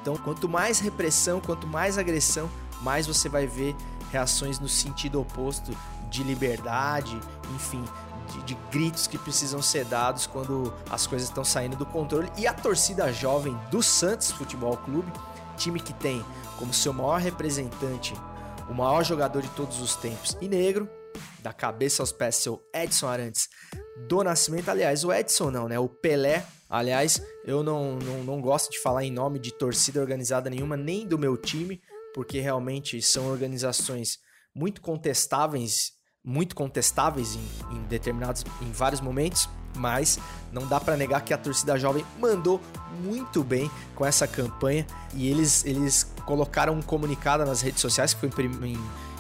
Speaker 3: Então, quanto mais repressão, quanto mais agressão, mais você vai ver reações no sentido oposto de liberdade, enfim, de, de, gritos que precisam ser dados quando as coisas estão saindo do controle. E a torcida jovem do Santos Futebol Clube, time que tem como seu maior representante o maior jogador de todos os tempos e negro, da cabeça aos pés, seu Edson Arantes do Nascimento. Aliás, o Edson não, né? O Pelé. Aliás, eu não, não, não gosto de falar em nome de torcida organizada nenhuma, nem do meu time, porque realmente são organizações muito contestáveis muito contestáveis em, em determinados, em vários momentos, mas não dá para negar que a torcida jovem mandou muito bem com essa campanha e eles, eles colocaram um comunicado nas redes sociais que foi em, em,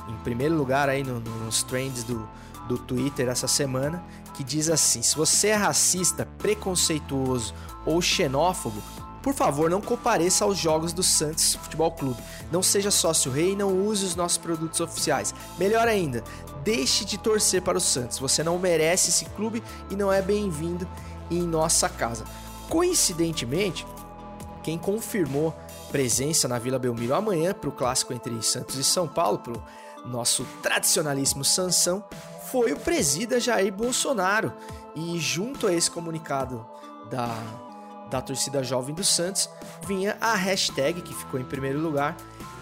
Speaker 3: em primeiro lugar aí no, nos trends do, do Twitter essa semana que diz assim: se você é racista, preconceituoso ou xenófobo, por favor, não compareça aos jogos do Santos Futebol Clube. Não seja sócio rei e não use os nossos produtos oficiais. Melhor ainda, deixe de torcer para o Santos. Você não merece esse clube e não é bem-vindo em nossa casa. Coincidentemente, quem confirmou presença na Vila Belmiro amanhã para o clássico entre Santos e São Paulo, para o nosso tradicionalíssimo Sansão, foi o presida Jair Bolsonaro. E junto a esse comunicado da, da torcida jovem do Santos, vinha a hashtag que ficou em primeiro lugar,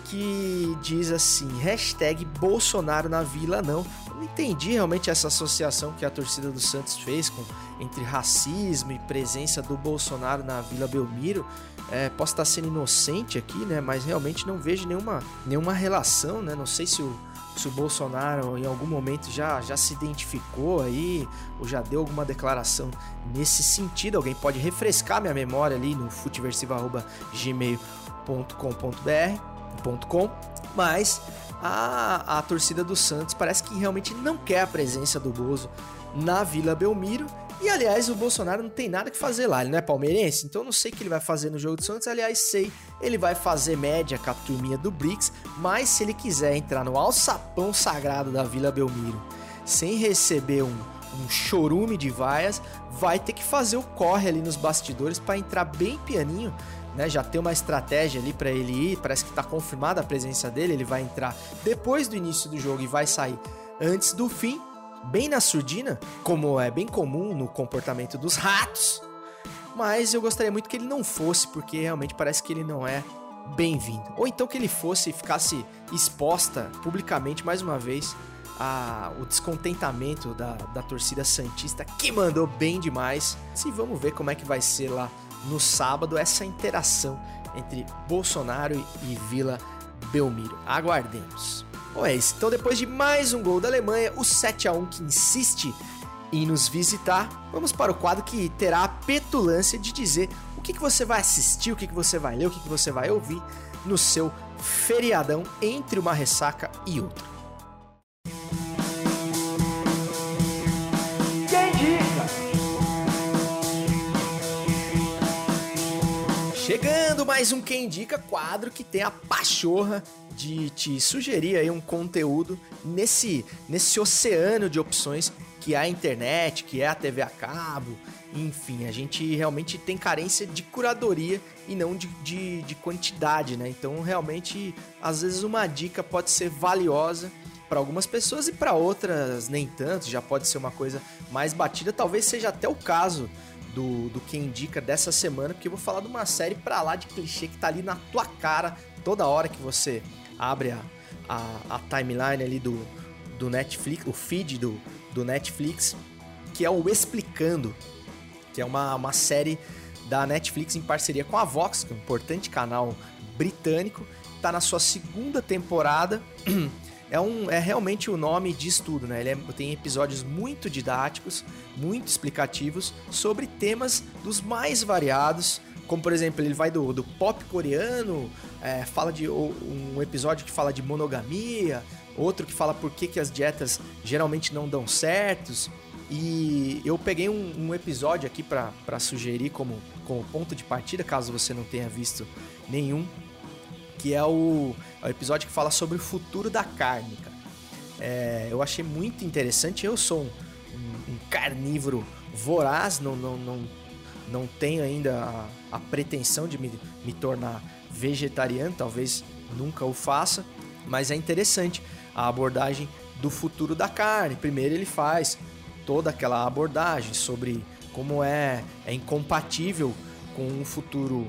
Speaker 3: que diz assim: hashtag Bolsonaro na Vila não. Eu não entendi realmente essa associação que a torcida do Santos fez com entre racismo e presença do Bolsonaro na Vila Belmiro. É, posso estar sendo inocente aqui, né? Mas realmente não vejo nenhuma, nenhuma relação, né? Não sei se o, se o Bolsonaro em algum momento já, já se identificou aí, ou já deu alguma declaração nesse sentido. Alguém pode refrescar minha memória ali no futeversivo.gmail.com.br.com, mas a, a torcida do Santos parece que realmente não quer a presença do Bozo na Vila Belmiro e aliás, o Bolsonaro não tem nada que fazer lá, ele não é palmeirense, então não sei o que ele vai fazer no jogo do Santos. Aliás, sei, ele vai fazer média com a turminha do BRICS, mas se ele quiser entrar no alçapão sagrado da Vila Belmiro sem receber um, um chorume de vaias, vai ter que fazer o corre ali nos bastidores para entrar bem pianinho. Né, já tem uma estratégia ali para ele ir, parece que está confirmada a presença dele, ele vai entrar depois do início do jogo e vai sair antes do fim bem na surdina, como é bem comum no comportamento dos ratos. Mas eu gostaria muito que ele não fosse, porque realmente parece que ele não é bem-vindo. Ou então que ele fosse e ficasse exposta publicamente mais uma vez a, o descontentamento da, da torcida Santista, que mandou bem demais. E vamos ver como é que vai ser lá no sábado essa interação entre Bolsonaro e Vila Belmiro. Aguardemos. Bom, é isso. Então, depois de mais um gol da Alemanha, o 7 a 1 que insiste em nos visitar, vamos para o quadro que terá a petulância de dizer o que, que você vai assistir, o que, que você vai ler, o que, que você vai ouvir no seu feriadão entre uma ressaca e outra. Quem? Chegando mais um Quem Indica, quadro que tem a pachorra de te sugerir aí um conteúdo nesse, nesse oceano de opções que é a internet, que é a TV a cabo, enfim, a gente realmente tem carência de curadoria e não de, de, de quantidade, né? Então, realmente, às vezes uma dica pode ser valiosa para algumas pessoas e para outras nem tanto, já pode ser uma coisa mais batida, talvez seja até o caso do, do que indica dessa semana, porque eu vou falar de uma série pra lá de clichê que tá ali na tua cara toda hora que você abre a, a, a timeline ali do, do Netflix, o feed do, do Netflix, que é o Explicando, que é uma, uma série da Netflix em parceria com a Vox, que é um importante canal britânico, está na sua segunda temporada. É, um, é realmente o nome diz tudo, né? Ele é, tem episódios muito didáticos, muito explicativos sobre temas dos mais variados, como por exemplo, ele vai do, do pop coreano, é, fala de um episódio que fala de monogamia, outro que fala por que, que as dietas geralmente não dão certos. E eu peguei um, um episódio aqui para sugerir como, como ponto de partida, caso você não tenha visto nenhum, que é o, é o episódio que fala sobre o futuro da carne. É, eu achei muito interessante. Eu sou um, um, um carnívoro voraz, não, não, não não tenho ainda a, a pretensão de me, me tornar vegetariano, talvez nunca o faça, mas é interessante a abordagem do futuro da carne. Primeiro ele faz toda aquela abordagem sobre como é, é incompatível com um futuro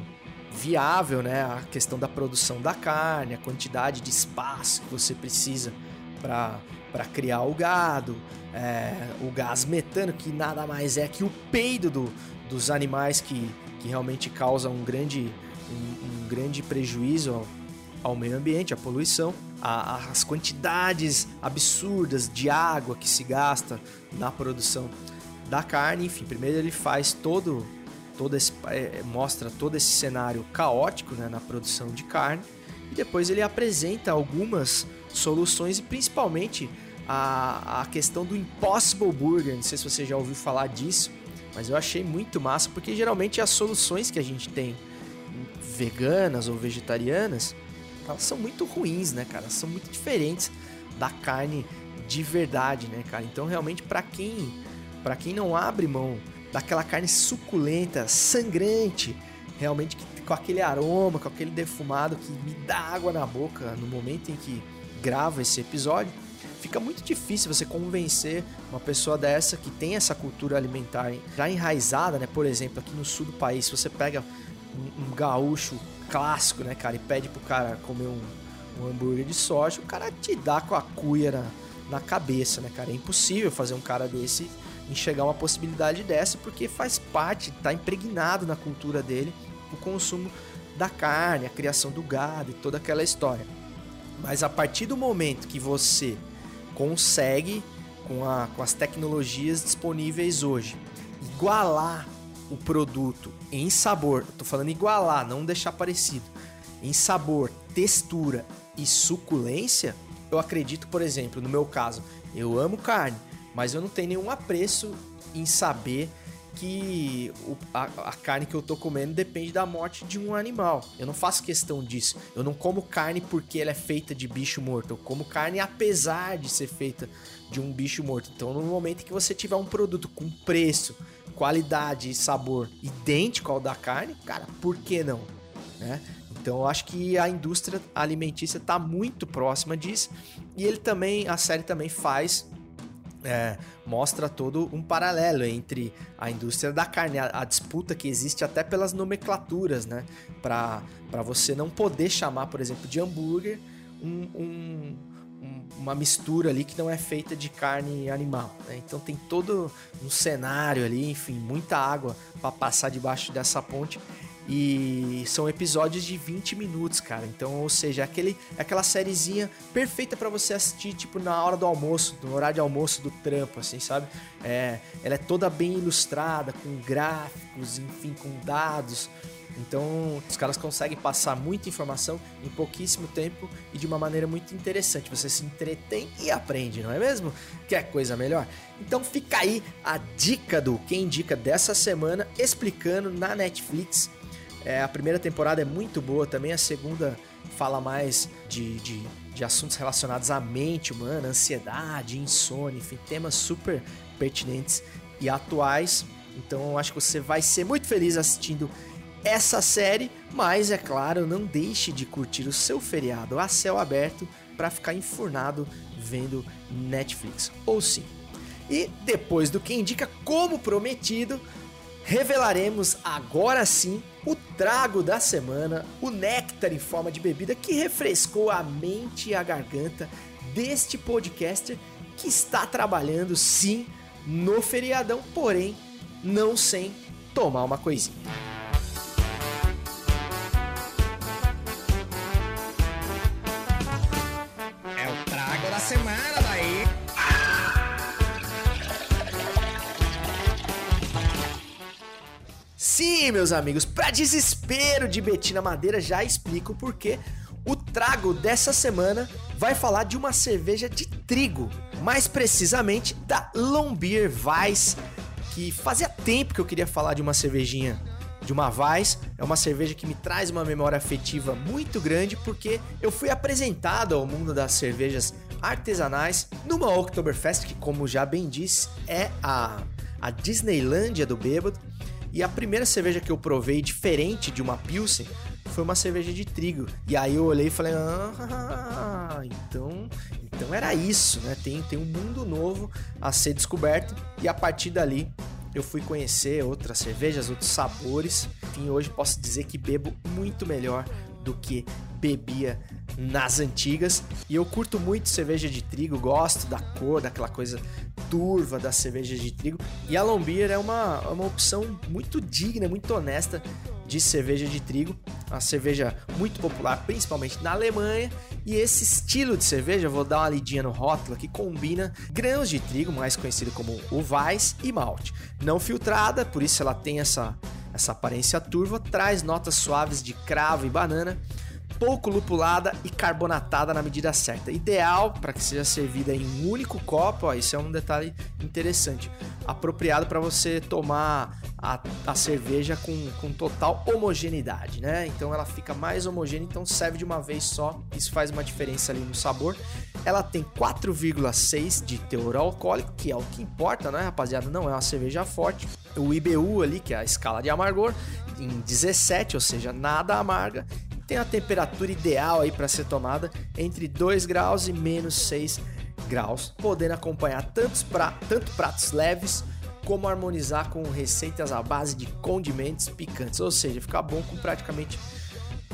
Speaker 3: viável, né? A questão da produção da carne, a quantidade de espaço que você precisa para criar o gado, é, o gás metano, que nada mais é que o peido do, dos animais que, que realmente causam um grande, um, um grande prejuízo ao, ao, meio ambiente, à poluição, a, as quantidades absurdas de água que se gasta na produção da carne. Enfim, primeiro ele faz todo, todo esse, é, mostra todo esse cenário caótico né, na produção de carne e depois ele apresenta algumas soluções e principalmente a, a questão do Impossible Burger. Não sei se você já ouviu falar disso, mas eu achei muito massa porque geralmente as soluções que a gente tem veganas ou vegetarianas, elas são muito ruins, né, cara? São muito diferentes da carne de verdade, né, cara? Então realmente para quem para quem não abre mão daquela carne suculenta, sangrante, realmente com aquele aroma, com aquele defumado que me dá água na boca no momento em que gravo esse episódio. Fica muito difícil você convencer uma pessoa dessa que tem essa cultura alimentar já enraizada, né? Por exemplo, aqui no sul do país, se você pega um, um gaúcho clássico, né, cara, e pede pro cara comer um, um hambúrguer de soja, o cara te dá com a cuia na, na cabeça, né, cara? É impossível fazer um cara desse enxergar uma possibilidade dessa, porque faz parte, tá impregnado na cultura dele o consumo da carne, a criação do gado e toda aquela história. Mas a partir do momento que você consegue, com, a, com as tecnologias disponíveis hoje, igualar o produto em sabor, tô falando igualar, não deixar parecido, em sabor, textura e suculência, eu acredito, por exemplo, no meu caso, eu amo carne, mas eu não tenho nenhum apreço em saber que o, a, a, carne que eu tô comendo depende da morte de um animal. Eu não faço questão disso. Eu não como carne porque ela é feita de bicho morto. Eu como carne apesar de ser feita de um bicho morto. Então, no momento que você tiver um produto com preço, qualidade e sabor idêntico ao da carne, cara, por que não? Né? Então eu acho que a indústria alimentícia está muito próxima disso e ele também, a série também faz é, mostra todo um paralelo entre a indústria da carne, a, a, disputa que existe até pelas nomenclaturas, né? Para você não poder chamar, por exemplo, de hambúrguer um, um, um, uma mistura ali que não é feita de carne animal. Né? Então tem todo um cenário ali, enfim, muita água para passar debaixo dessa ponte. E são episódios de 20 minutos, cara. Então, ou seja, aquele, aquela sériezinha perfeita para você assistir, tipo, na hora do almoço, no horário de almoço do trampo, assim, sabe? É, ela é toda bem ilustrada, com gráficos, enfim, com dados. Então, os caras conseguem passar muita informação em pouquíssimo tempo e de uma maneira muito interessante. Você se entretém e aprende, não é mesmo? Quer coisa melhor? Então fica aí a dica do Quem Indica dessa semana, explicando na Netflix é, a primeira temporada é muito boa também, a segunda fala mais de, de, de assuntos relacionados à mente humana, ansiedade, insônia, enfim, temas super pertinentes e atuais. Então eu acho que você vai ser muito feliz assistindo essa série, mas é claro, não deixe de curtir o seu feriado a céu aberto para ficar enfurnado vendo Netflix. Ou sim. E depois do que indica, como prometido, revelaremos agora sim o trago da semana, o néctar em forma de bebida que refrescou a mente e a garganta deste podcaster que está trabalhando sim no feriadão, porém não sem tomar uma coisinha. Meus amigos, para desespero de Betina Madeira, já explico por quê. O trago dessa semana vai falar de uma cerveja de trigo, mais precisamente da Lombier Weiss, que fazia tempo que eu queria falar de uma cervejinha de uma Weiss. É uma cerveja que me traz uma memória afetiva muito grande porque eu fui apresentado ao mundo das cervejas artesanais numa Oktoberfest, que como já bem disse, é a, a Disneylândia do bêbado. E a primeira cerveja que eu provei diferente de uma Pilsen foi uma cerveja de trigo. E aí eu olhei e falei: "Ah, então, então era isso, né? Tem tem um mundo novo a ser descoberto". E a partir dali eu fui conhecer outras cervejas, outros sabores. Enfim, hoje posso dizer que bebo muito melhor do que bebia nas antigas. E eu curto muito cerveja de trigo, gosto da cor, daquela coisa turva da cerveja de trigo. E a Lombier é uma, uma opção muito digna, muito honesta de cerveja de trigo. Uma cerveja muito popular, principalmente na Alemanha. E esse estilo de cerveja, vou dar uma lidinha no rótulo que combina grãos de trigo, mais conhecido como o Weiss, e malte. Não filtrada, por isso ela tem essa, essa aparência turva, traz notas suaves de cravo e banana pouco lupulada e carbonatada na medida certa. Ideal para que seja servida em um único copo, ó, isso é um detalhe interessante. Apropriado para você tomar a, a cerveja com, com total homogeneidade, né? Então ela fica mais homogênea, então serve de uma vez só. Isso faz uma diferença ali no sabor. Ela tem 4,6 de teor alcoólico, que é o que importa, né, rapaziada? Não é uma cerveja forte. O IBU ali, que é a escala de amargor, em 17, ou seja, nada amarga. Tem a temperatura ideal aí para ser tomada entre 2 graus e menos 6 graus, podendo acompanhar tantos pra, tanto pratos leves como harmonizar com receitas à base de condimentos picantes, ou seja, fica bom com praticamente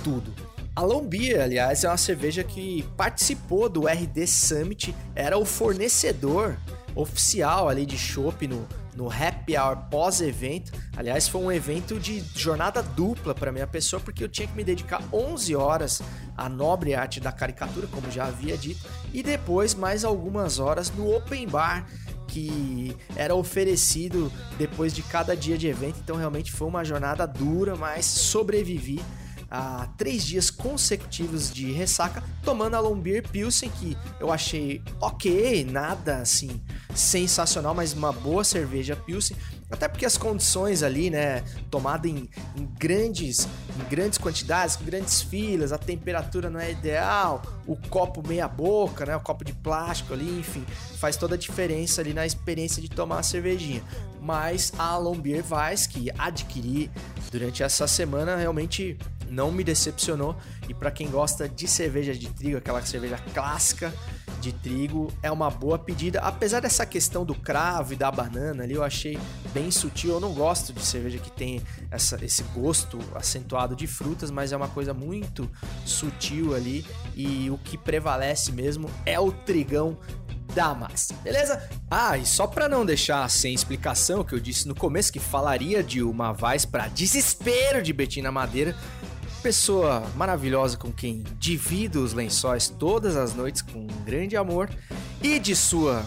Speaker 3: tudo. A Lombia, aliás, é uma cerveja que participou do RD Summit, era o fornecedor oficial ali de chopp no, no happy hour pós-evento. Aliás, foi um evento de jornada dupla para minha pessoa, porque eu tinha que me dedicar 11 horas à nobre arte da caricatura, como já havia dito, e depois mais algumas horas no open bar que era oferecido depois de cada dia de evento. Então, realmente foi uma jornada dura, mas sobrevivi a três dias consecutivos de ressaca, tomando a Lombier Pilsen, que eu achei ok, nada assim sensacional, mas uma boa cerveja Pilsen. Até porque as condições ali, né, tomada em, em, grandes, em grandes quantidades, grandes filas, a temperatura não é ideal, o copo meia boca, né, o copo de plástico ali, enfim, faz toda a diferença ali na experiência de tomar a cervejinha. Mas a Lombier Weiss, que adquiri durante essa semana, realmente não me decepcionou. E para quem gosta de cerveja de trigo, aquela cerveja clássica de trigo, é uma boa pedida. Apesar dessa questão do cravo e da banana ali, eu achei bem sutil. Eu não gosto de cerveja que tem essa, esse gosto acentuado de frutas, mas é uma coisa muito sutil ali. E o que prevalece mesmo é o trigão da massa, beleza? Ah, e só para não deixar sem explicação, que eu disse no começo que falaria de uma Vaz para desespero de Betina Madeira, pessoa maravilhosa com quem divido os lençóis todas as noites com grande amor e de sua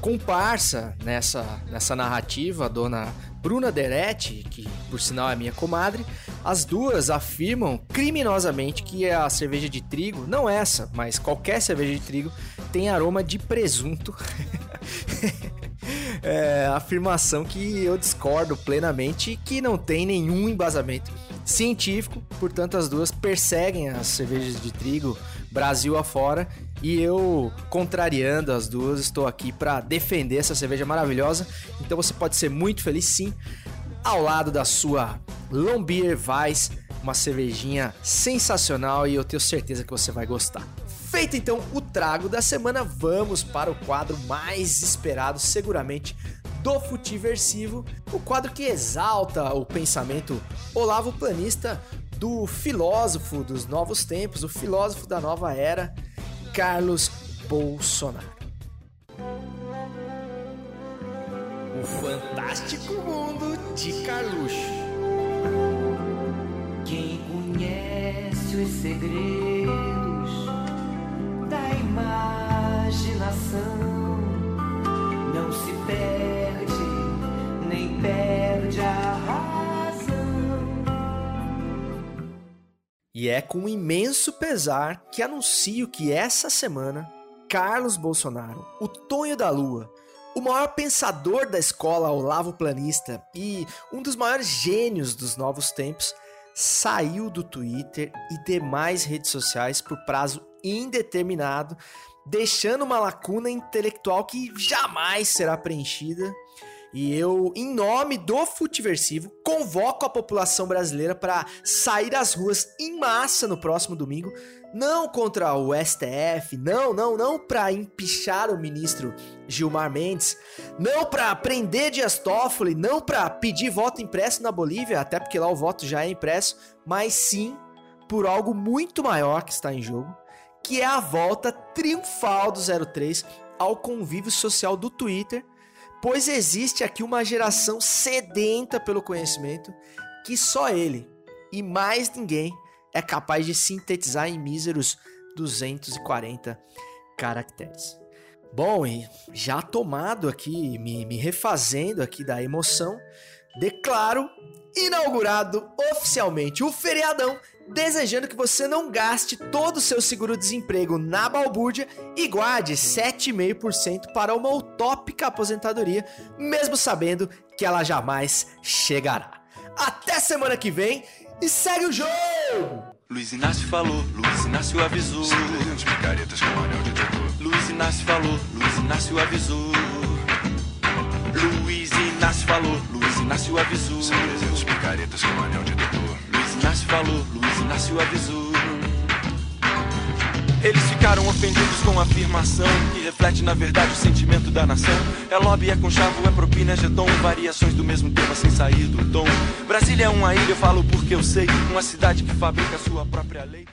Speaker 3: comparsa nessa, nessa narrativa, a dona Bruna Deretti, que por sinal é minha comadre, as duas afirmam criminosamente que a cerveja de trigo, não essa, mas qualquer cerveja de trigo, tem aroma de presunto. é, afirmação que eu discordo plenamente e que não tem nenhum embasamento científico, portanto as duas perseguem as cervejas de trigo Brasil afora e eu, contrariando as duas, estou aqui para defender essa cerveja maravilhosa. Então você pode ser muito feliz sim ao lado da sua Lombier Weiss, uma cervejinha sensacional e eu tenho certeza que você vai gostar. Feito então o trago da semana, vamos para o quadro mais esperado seguramente do Futiversivo, o quadro que exalta o pensamento Olavo Planista do filósofo dos novos tempos, o filósofo da nova era, Carlos Bolsonaro. O fantástico mundo de Carluxo.
Speaker 8: Quem conhece os segredos imaginação não se perde, nem perde a razão.
Speaker 3: E é com imenso pesar que anuncio que essa semana, Carlos Bolsonaro, o Tonho da Lua, o maior pensador da escola Olavo Planista e um dos maiores gênios dos novos tempos, saiu do Twitter e demais redes sociais por prazo indeterminado deixando uma lacuna intelectual que jamais será preenchida. E eu, em nome do Futiversivo, convoco a população brasileira para sair às ruas em massa no próximo domingo, não contra o STF, não, não, não para empichar o ministro Gilmar Mendes, não para prender Dias Toffoli, não para pedir voto impresso na Bolívia, até porque lá o voto já é impresso, mas sim por algo muito maior que está em jogo, que é a volta triunfal do 03 ao convívio social do Twitter, pois existe aqui uma geração sedenta pelo conhecimento que só ele e mais ninguém é capaz de sintetizar em míseros 240 caracteres. Bom, e já tomado aqui, me, me refazendo aqui da emoção, declaro inaugurado oficialmente o feriadão desejando que você não gaste todo o seu seguro-desemprego na balbúrdia e guarde 7,5% para uma utópica aposentadoria, mesmo sabendo que ela jamais chegará. Até semana que vem e segue o jogo!
Speaker 9: Luiz Inácio falou, Luiz Inácio avisou.
Speaker 4: 300 picaretas com anel detetor.
Speaker 9: Luiz Inácio falou, Luiz Inácio avisou. Luiz Inácio falou, Luiz Inácio avisou.
Speaker 4: 300 picaretas com anel detetor.
Speaker 9: Luiz Inácio falou, Luiz Inácio avisou. Eles ficaram ofendidos com a afirmação que reflete na verdade o sentimento da nação. É lobby, é conchavo, é propina, é jeton, variações do mesmo tema sem sair do tom. Brasília é uma ilha, eu falo porque eu sei, uma cidade que fabrica sua própria lei.